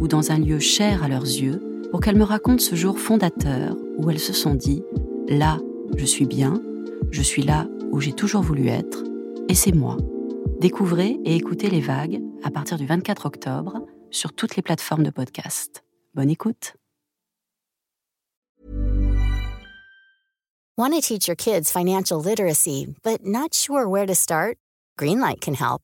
ou dans un lieu cher à leurs yeux pour qu'elles me racontent ce jour fondateur où elles se sont dit ⁇ Là, je suis bien, je suis là où j'ai toujours voulu être, et c'est moi. Découvrez et écoutez les vagues à partir du 24 octobre sur toutes les plateformes de podcast. Bonne écoute. Want to teach your kids financial literacy, but not sure where to start? Greenlight can help.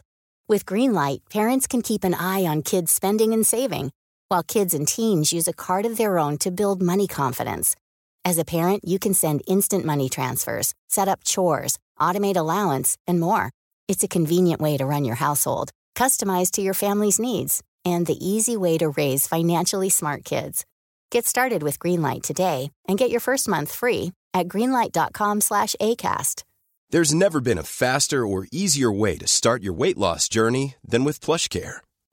With Greenlight, parents can keep an eye on kids' spending and saving, while kids and teens use a card of their own to build money confidence. As a parent, you can send instant money transfers, set up chores, automate allowance, and more. It's a convenient way to run your household, customized to your family's needs, and the easy way to raise financially smart kids. Get started with Greenlight today and get your first month free at greenlight.com/acast. There's never been a faster or easier way to start your weight loss journey than with PlushCare.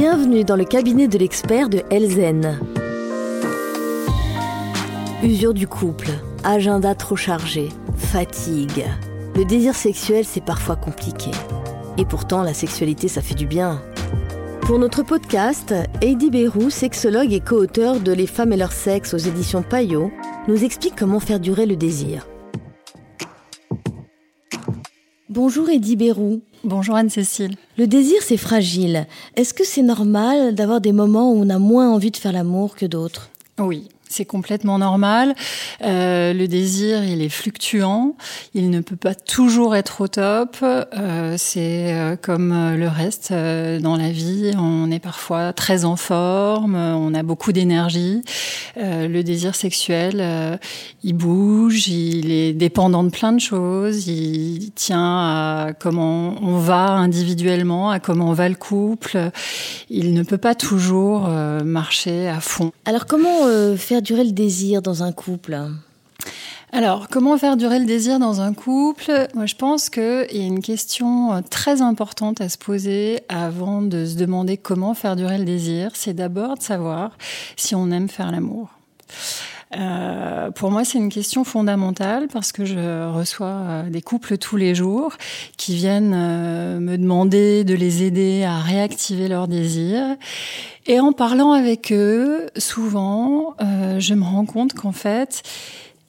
Bienvenue dans le cabinet de l'expert de Elzen. Usure du couple, agenda trop chargé, fatigue. Le désir sexuel, c'est parfois compliqué. Et pourtant, la sexualité, ça fait du bien. Pour notre podcast, Heidi Bérou, sexologue et co-auteur de Les femmes et leur sexe aux éditions Payot, nous explique comment faire durer le désir. Bonjour Heidi Bérou. Bonjour Anne-Cécile. Le désir, c'est fragile. Est-ce que c'est normal d'avoir des moments où on a moins envie de faire l'amour que d'autres? Oui, c'est complètement normal. Euh, le désir, il est fluctuant. Il ne peut pas toujours être au top. Euh, c'est euh, comme le reste dans la vie. On est parfois très en forme. On a beaucoup d'énergie. Le désir sexuel, il bouge. Il est dépendant de plein de choses. Il tient à comment on va individuellement, à comment va le couple. Il ne peut pas toujours marcher à fond. Alors comment faire durer le désir dans un couple alors, comment faire durer le désir dans un couple? Moi, je pense qu'il y a une question très importante à se poser avant de se demander comment faire durer le désir. C'est d'abord de savoir si on aime faire l'amour. Euh, pour moi, c'est une question fondamentale parce que je reçois des couples tous les jours qui viennent euh, me demander de les aider à réactiver leur désir. Et en parlant avec eux, souvent, euh, je me rends compte qu'en fait,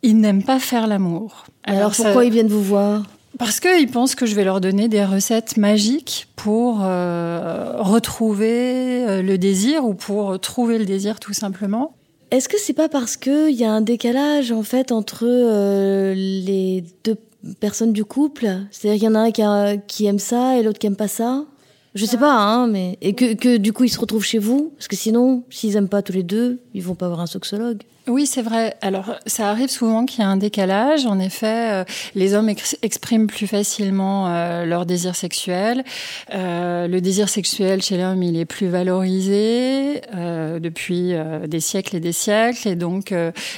ils n'aiment pas faire l'amour. Alors, Alors pourquoi ça... ils viennent vous voir? Parce qu'ils pensent que je vais leur donner des recettes magiques pour euh, retrouver euh, le désir ou pour trouver le désir tout simplement. Est-ce que c'est pas parce qu'il y a un décalage en fait entre euh, les deux personnes du couple? C'est-à-dire qu'il y en a un qui, a, qui aime ça et l'autre qui aime pas ça? Je sais pas, hein, mais et que, que du coup ils se retrouvent chez vous? Parce que sinon, s'ils aiment pas tous les deux, ils vont pas avoir un sexologue. Oui, c'est vrai. Alors, ça arrive souvent qu'il y a un décalage. En effet, euh, les hommes ex expriment plus facilement euh, leur désir sexuel. Euh, le désir sexuel chez l'homme, il est plus valorisé euh, depuis euh, des siècles et des siècles. Et donc,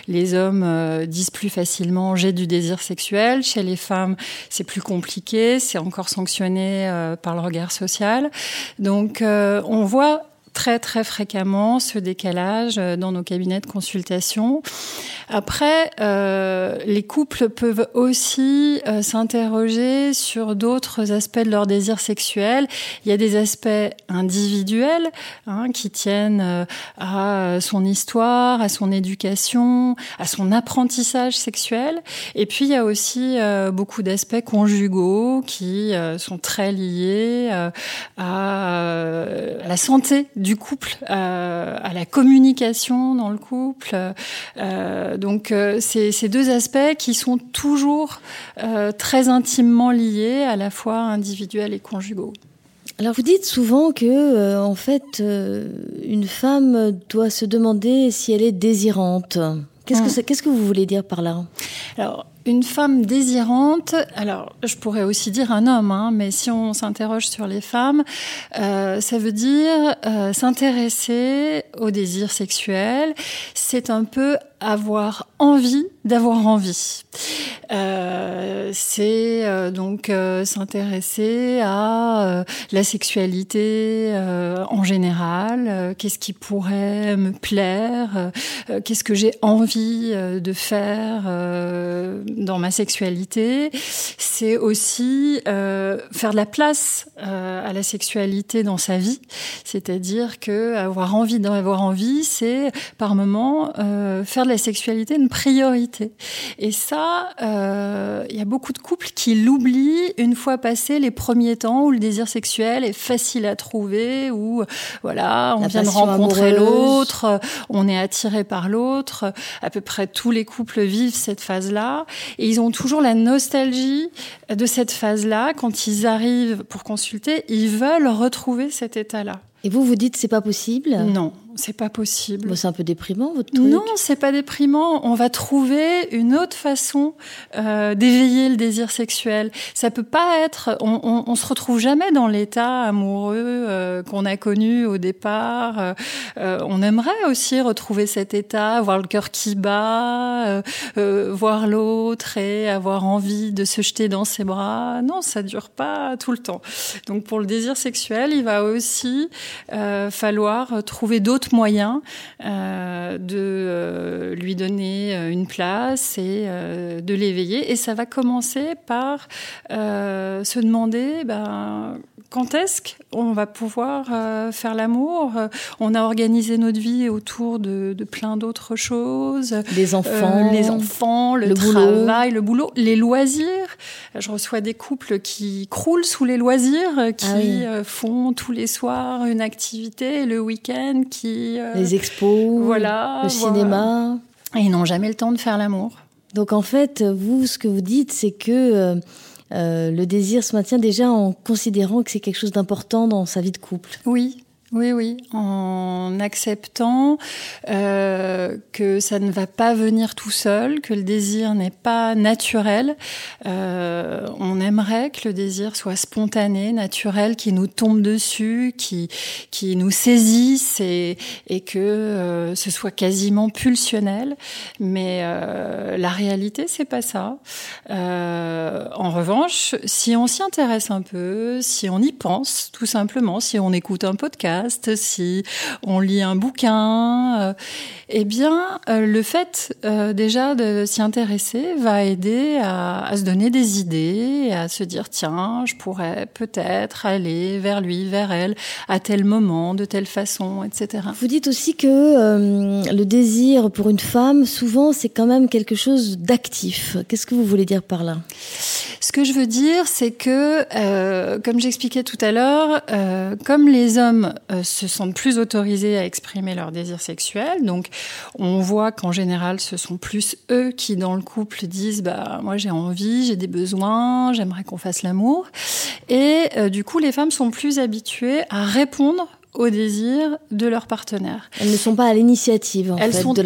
les hommes disent plus facilement j'ai du désir sexuel. Chez les femmes, c'est plus compliqué. C'est encore sanctionné par le regard social. Donc, on voit très très fréquemment ce décalage dans nos cabinets de consultation. Après, euh, les couples peuvent aussi euh, s'interroger sur d'autres aspects de leur désir sexuel. Il y a des aspects individuels hein, qui tiennent euh, à son histoire, à son éducation, à son apprentissage sexuel. Et puis il y a aussi beaucoup d'aspects conjugaux qui sont très liés à, la santé du couple, à la communication dans le couple. Euh, donc euh, c'est ces deux aspects qui sont toujours euh, très intimement liés, à la fois individuels et conjugaux. Alors vous dites souvent que en fait une femme doit se demander si elle est désirante. Qu'est-ce que hum. qu'est-ce que vous voulez dire par là? Alors une femme désirante, alors je pourrais aussi dire un homme, hein, mais si on s'interroge sur les femmes, euh, ça veut dire euh, s'intéresser au désir sexuel. C'est un peu avoir envie d'avoir envie. Euh, c'est euh, donc euh, s'intéresser à la sexualité en général, qu'est-ce qui pourrait me plaire, qu'est-ce que j'ai envie de faire dans ma sexualité. C'est aussi faire de la place à la sexualité dans sa vie, c'est-à-dire que avoir envie d'avoir envie, c'est par moment faire de la sexualité une priorité. Et ça, euh, il y a beaucoup de couples qui l'oublient une fois passé les premiers temps où le désir sexuel est facile à trouver, où voilà, on vient de rencontrer l'autre, on est attiré par l'autre. À peu près tous les couples vivent cette phase-là, et ils ont toujours la nostalgie de cette phase-là. Quand ils arrivent pour consulter, ils veulent retrouver cet état-là. Et vous, vous dites c'est pas possible? Non, c'est pas possible. c'est un peu déprimant votre truc. Non, c'est pas déprimant. On va trouver une autre façon euh, d'éveiller le désir sexuel. Ça peut pas être. On, on, on se retrouve jamais dans l'état amoureux euh, qu'on a connu au départ. Euh, on aimerait aussi retrouver cet état, avoir le cœur qui bat, voir l'autre et avoir envie de se jeter dans ses bras. Non, ça dure pas tout le temps. Donc pour le désir sexuel, il va aussi falloir trouver d'autres moyens euh, de euh, lui donner euh, une place et de l'éveiller. Et ça va commencer par se demander ben, quand est-ce qu'on va pouvoir faire l'amour? On a organisé notre vie autour de, plein d'autres choses. Les enfants. les enfants, le, travail, le boulot, les loisirs. Je reçois des couples qui croulent sous les loisirs, qui ah font tous les soirs une activité, le week-end, qui euh, les expos, voilà, le cinéma. Et ils n'ont jamais le temps de faire l'amour. Donc en fait, vous, ce que vous dites, c'est que euh, euh, le désir se maintient déjà en considérant que c'est quelque chose d'important dans sa vie de couple. Oui, oui, oui, en acceptant euh, que ça ne va pas venir tout seul, que le désir n'est pas naturel. Euh, on aimerait que le désir soit spontané, naturel, qui nous tombe dessus, qui qui nous saisisse et, et que euh, ce soit quasiment pulsionnel. Mais euh, la réalité, c'est pas ça. En revanche, si on s'y intéresse un peu, si on y pense, tout simplement, si on écoute un podcast si on lit un bouquin, euh, eh bien, euh, le fait euh, déjà de s'y intéresser va aider à, se donner des idées, à se dire tiens, je pourrais peut-être aller vers lui, vers elle, à tel moment, de telle façon, etc. Vous dites aussi que le désir pour une femme, souvent, c'est quand même quelque chose d'actif. Qu'est-ce que vous voulez dire par là? Ce que je veux dire, c'est que, comme j'expliquais tout à l'heure, comme les hommes euh, se sentent plus autorisés à exprimer leur désir sexuel. Donc, on voit qu'en général, ce sont plus eux qui, dans le couple, disent bah moi j'ai envie, j'ai des besoins, j'aimerais qu'on fasse l'amour. Et euh, du coup, les femmes sont plus habituées à répondre au désir de leur partenaire. Elles ne sont pas à l'initiative en fait, de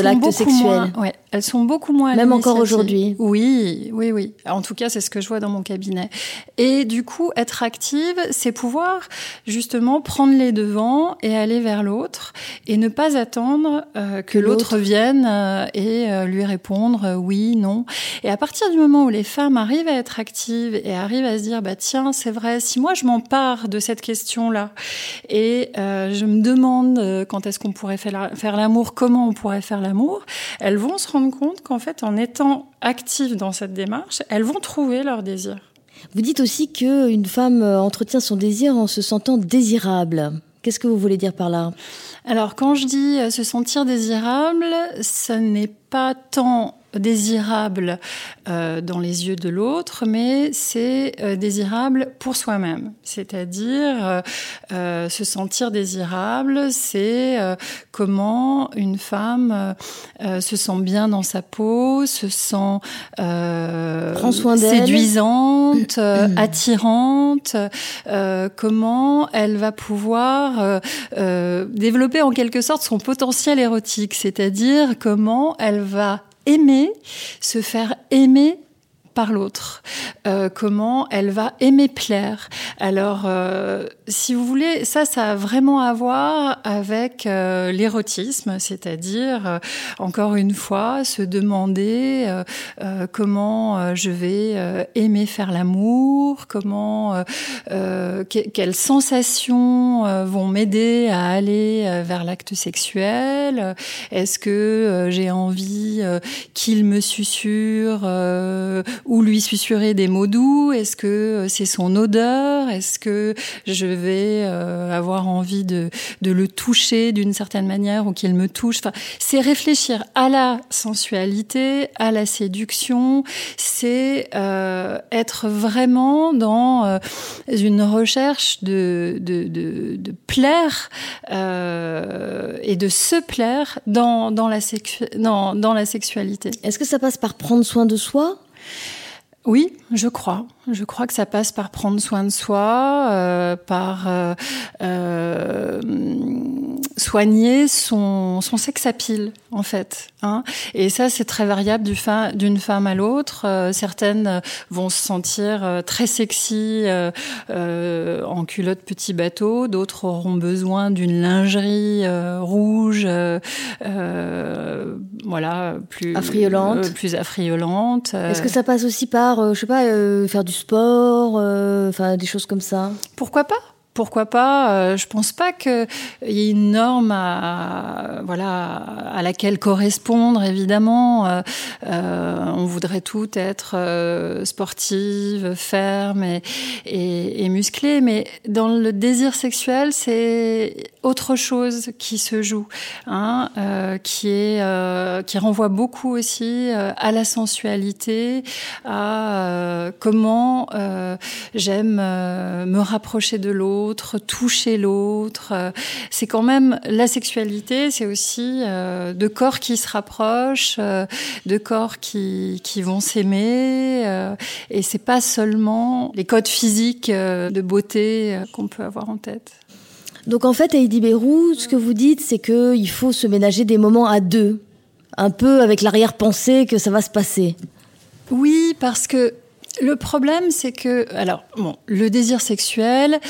l'acte sexuel. ouais, elles sont beaucoup moins. Même encore aujourd'hui. Oui, oui, oui. En tout cas, c'est ce que je vois dans mon cabinet. Et du coup, être active, c'est pouvoir justement prendre les devants et aller vers l'autre et ne pas attendre euh, que l'autre vienne euh, et euh, lui répondre oui, non. Et à partir du moment où les femmes arrivent à être actives et arrivent à se dire bah tiens, c'est vrai, si moi je m'empare de cette question là et et je me demande quand est-ce qu'on pourrait faire l'amour, comment on pourrait faire l'amour, elles vont se rendre compte qu'en fait, en étant actives dans cette démarche, elles vont trouver leur désir. Vous dites aussi qu'une femme entretient son désir en se sentant désirable. Qu'est-ce que vous voulez dire par là? Alors, quand je dis se sentir désirable, ce n'est pas tant désirable euh, dans les yeux de l'autre, mais c'est euh, désirable pour soi-même. C'est-à-dire euh, se sentir désirable, c'est euh, comment une femme se sent bien dans sa peau, se sent séduisante, attirante, comment elle va pouvoir développer en quelque sorte son potentiel érotique, c'est-à-dire comment elle va aimer, se faire aimer par l'autre, euh, comment elle va aimer plaire. Alors, euh, si vous voulez, ça, ça a vraiment à voir avec euh, l'érotisme, c'est-à-dire, encore une fois, se demander comment je vais aimer faire l'amour, comment, quelles sensations vont m'aider à aller vers l'acte sexuel. Est-ce que j'ai envie qu'il me susurre ou lui susurrer des mots doux? Est-ce que euh, c'est son odeur? Est-ce que je vais euh, avoir envie de, le toucher d'une certaine manière ou qu'il me touche? Enfin, C'est réfléchir à la sensualité, à la séduction, c'est euh, être vraiment dans euh, une recherche de, plaire et de se plaire dans, la, dans la sexualité. Est-ce que ça passe par prendre soin de soi? Oui, je crois. Je crois que ça passe par prendre soin de soi, euh, par euh, euh, soigner son, son sex appeal, en fait. Hein. Et ça, c'est très variable d'une femme à l'autre. Certaines vont se sentir très sexy en culotte petit bateau, d'autres auront besoin d'une lingerie rouge, voilà, plus affriolante. plus affriolante. Est-ce que ça passe aussi par, je sais pas, faire du sport, enfin des choses comme ça. Pourquoi pas? Pourquoi pas euh, Je pense pas qu'il y ait une norme à, voilà, à laquelle correspondre, évidemment. Euh, euh, on voudrait tout être sportive, ferme et, musclée, mais dans le désir sexuel, c'est autre chose qui se joue, hein, qui, qui renvoie beaucoup aussi à la sensualité, à comment j'aime me rapprocher de l'autre toucher l'autre. Euh, c'est quand même la sexualité, c'est aussi euh, de corps qui se rapprochent, euh, de corps qui, qui vont s'aimer. et c'est pas seulement les codes physiques de beauté qu'on peut avoir en tête. Donc en fait, Heidi Bérou, ce que vous dites, c'est qu'il faut se ménager des moments à deux, un peu avec l'arrière-pensée que ça va se passer. Oui, parce que le problème, c'est que, alors, bon, le désir sexuel,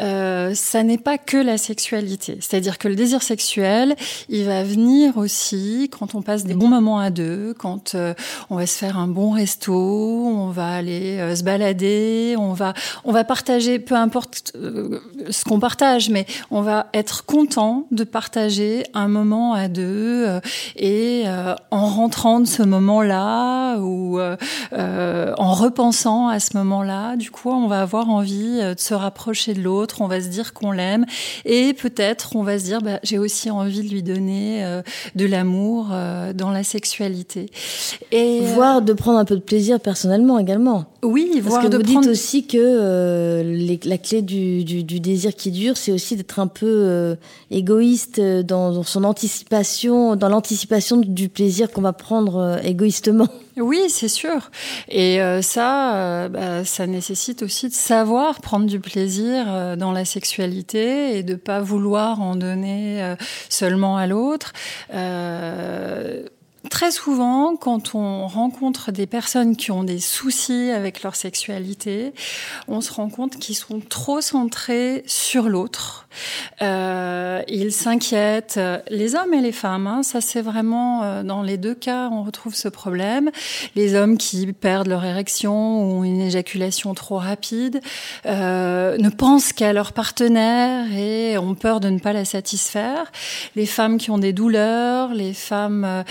euh, ça n'est pas que la sexualité. C'est-à-dire que le désir sexuel, il va venir aussi quand on passe des bons moments à deux, quand euh, on va se faire un bon resto, on va aller euh, se balader, on va, on va partager, peu importe euh, ce qu'on partage, mais on va être content de partager un moment à deux et en rentrant de ce moment-là ou en repensant à ce moment-là. Du coup, on va avoir envie euh, de se rapprocher de l'autre, on va se dire qu'on l'aime et peut-être on va se dire bah, j'ai aussi envie de lui donner euh, de l'amour euh, dans la sexualité. Et voire de prendre un peu de plaisir personnellement également. Oui, parce que vous dites aussi que la clé du, désir qui dure, c'est aussi d'être un peu égoïste dans, dans son anticipation, dans l'anticipation du plaisir qu'on va prendre égoïstement. Oui, c'est sûr. Et euh, ça, euh, bah, ça nécessite aussi de savoir prendre du plaisir euh, dans la sexualité et de pas vouloir en donner seulement à l'autre très souvent, quand on rencontre des personnes qui ont des soucis avec leur sexualité, on se rend compte qu'ils sont trop centrés sur l'autre. Euh, ils s'inquiètent, les hommes et les femmes. Hein, ça, c'est vraiment euh, dans les deux cas, on retrouve ce problème. Les hommes qui perdent leur érection ou une éjaculation trop rapide euh, ne pensent qu'à leur partenaire et ont peur de ne pas la satisfaire. Les femmes qui ont des douleurs, les femmes euh,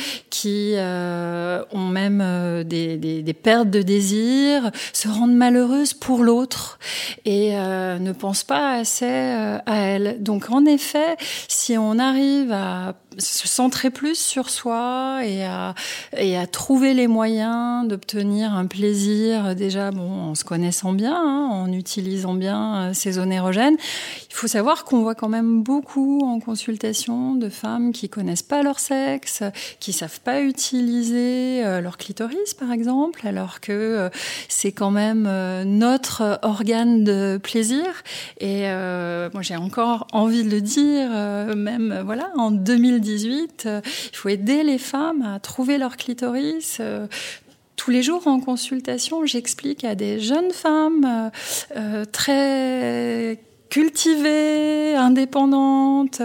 qui euh, ont même euh, des, pertes de désir, se rendent malheureuses pour l'autre et ne pensent pas assez à elles. Donc en effet, si on arrive à se centrer plus sur soi et à, et à trouver les moyens d'obtenir un plaisir déjà bon en se connaissant bien, hein, en utilisant bien ces zones érogènes. Il faut savoir qu'on voit quand même beaucoup en consultation de femmes qui connaissent pas leur sexe, qui savent pas utiliser euh, leur clitoris par exemple, alors que euh, c'est quand même euh, notre organe de plaisir. Et moi j'ai encore envie de le dire, même voilà en 2018, il faut aider les femmes à trouver leur clitoris tous les jours en consultation, j'explique à des jeunes femmes euh, très cultivées, indépendantes,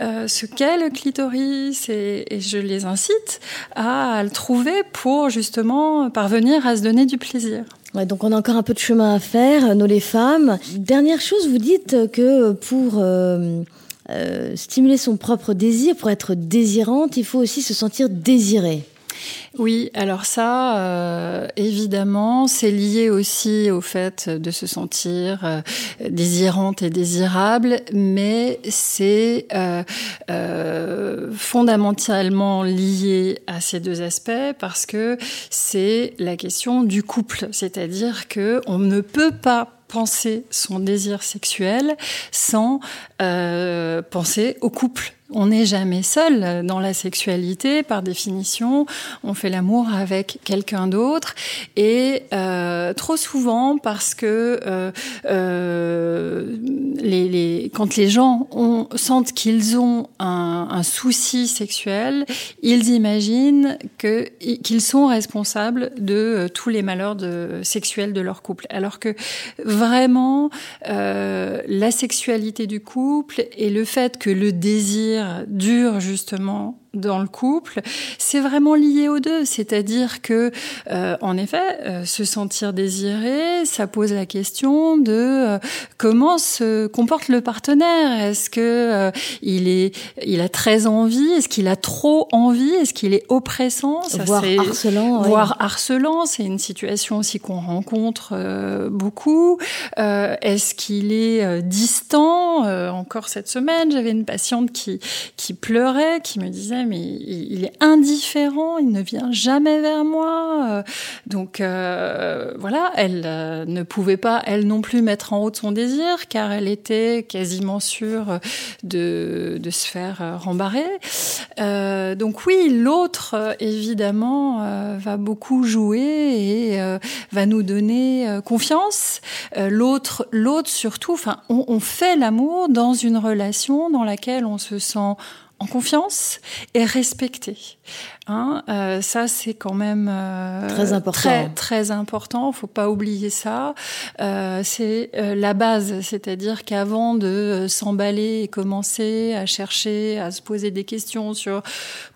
euh, ce qu'est le clitoris et, je les incite à le trouver pour justement parvenir à se donner du plaisir. Donc on a encore un peu de chemin à faire, nous les femmes. Dernière chose, vous dites que pour euh, euh, stimuler son propre désir, pour être désirante, il faut aussi se sentir désirée. Oui, alors ça, euh, évidemment, c'est lié aussi au fait de se sentir euh, désirante et désirable, mais c'est euh, fondamentalement lié à ces deux aspects parce que c'est la question du couple, c'est-à-dire que on ne peut pas penser son désir sexuel sans penser au couple on n'est jamais seul dans la sexualité, par définition. On fait l'amour avec quelqu'un d'autre. Et euh, trop souvent, parce que euh, euh, les, les, quand les gens ont, sentent qu'ils ont un, un, souci sexuel, ils imaginent qu'ils sont responsables de euh, tous les malheurs de, sexuels de leur couple. Alors que vraiment, euh, la sexualité du couple et le fait que le désir dure justement dans le couple, c'est vraiment lié aux deux. C'est-à-dire que, euh, en effet, euh, se sentir désiré, ça pose la question de euh, comment se comporte le partenaire. Est-ce que euh, il est, il a très envie? Est-ce qu'il a trop envie? Est-ce qu'il est oppressant? Ça, Voire harcelant. Voire ouais. harcelant. C'est une situation aussi qu'on rencontre euh, beaucoup. Est-ce qu'il est distant? Encore cette semaine, j'avais une patiente qui qui pleurait, qui me disait mais il, est indifférent, il ne vient jamais vers moi. Euh, donc euh, voilà, elle euh, ne pouvait pas, elle non plus, mettre en haut son désir, car elle était quasiment sûre de, se faire rembarrer. Donc oui, l'autre, évidemment, va beaucoup jouer et va nous donner confiance. l'autre, l'autre surtout, enfin, on fait l'amour dans une relation dans laquelle on se sent en confiance et respecté. Hein, euh, ça, c'est quand même euh, très important. Très, très important. Faut pas oublier ça. Euh, c'est euh, la base, c'est-à-dire qu'avant de euh, s'emballer et commencer à chercher, à se poser des questions sur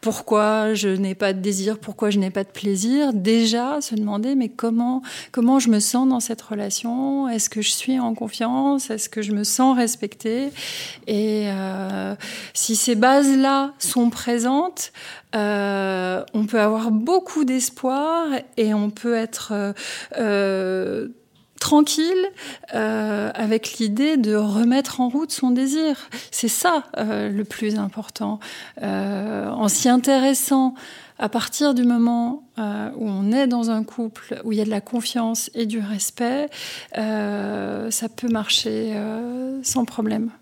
pourquoi je n'ai pas de désir, pourquoi je n'ai pas de plaisir, déjà se demander mais comment comment je me sens dans cette relation? Est-ce que je suis en confiance? Est-ce que je me sens respectée? Et euh, si ces bases-là sont présentes, euh, on peut avoir beaucoup d'espoir et on peut être euh, euh, tranquille avec l'idée de remettre en route son désir. C'est ça le plus important. En s'y intéressant à partir du moment où on est dans un couple où il y a de la confiance et du respect, ça peut marcher sans problème.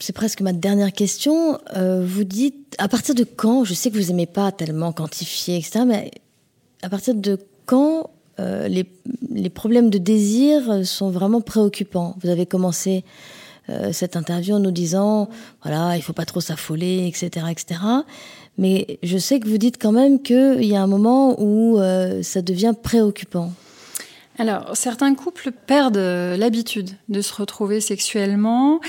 C'est presque ma dernière question. Euh, vous dites, à partir de quand, je sais que vous n'aimez pas tellement quantifier, etc., mais à partir de quand euh, les, les, problèmes de désir sont vraiment préoccupants? Vous avez commencé euh, cette interview en nous disant, voilà, il faut pas trop s'affoler, etc., etc. Mais je sais que vous dites quand même qu'il y a un moment où ça devient préoccupant. Alors, certains couples perdent l'habitude de se retrouver sexuellement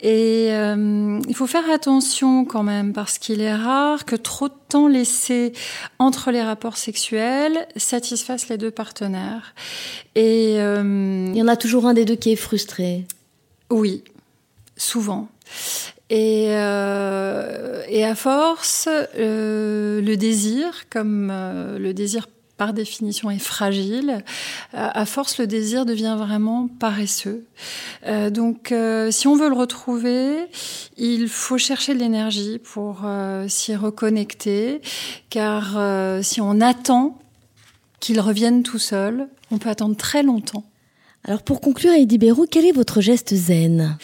et euh, il faut faire attention quand même parce qu'il est rare que trop de temps laissé entre les rapports sexuels satisfasse les deux partenaires. Et euh, il y en a toujours un des deux qui est frustré. Oui, souvent. Et, euh, et à force, le désir, comme le désir par définition est fragile, euh, à force le désir devient vraiment paresseux. Euh, donc euh, si on veut le retrouver, il faut chercher de l'énergie pour s'y reconnecter, car si on attend qu'il revienne tout seul, on peut attendre très longtemps. Alors pour conclure, Heidi Bérou, quel est votre geste zen?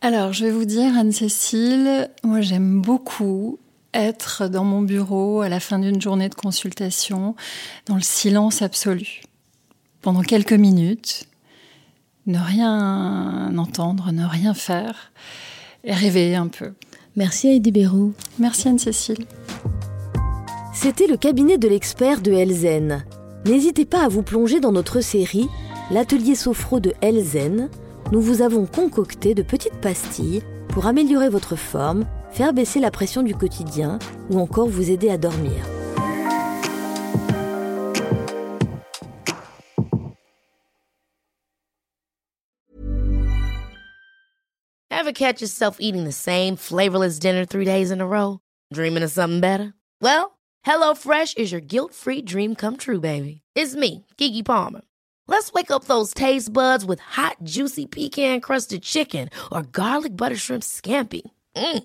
Alors, je vais vous dire, Anne-Cécile, moi j'aime beaucoup être dans mon bureau à la fin d'une journée de consultation, dans le silence absolu, pendant quelques minutes, ne rien entendre, ne rien faire, et rêver un peu. Merci Heidi Bérou. Merci Anne-Cécile. C'était le cabinet de l'expert de Elzen. N'hésitez pas à vous plonger dans notre série L'atelier sophro de Elzen. Nous vous avons concocté de petites pastilles pour améliorer votre forme faire baisser la pression du quotidien ou encore vous aider à dormir. Ever catch yourself eating the same flavorless dinner three days in a row? Dreaming of something better? Well, HelloFresh is your guilt-free dream come true, baby. It's me, Kiki Palmer. Let's wake up those taste buds with hot, juicy pecan-crusted chicken or garlic butter shrimp scampi. Mm.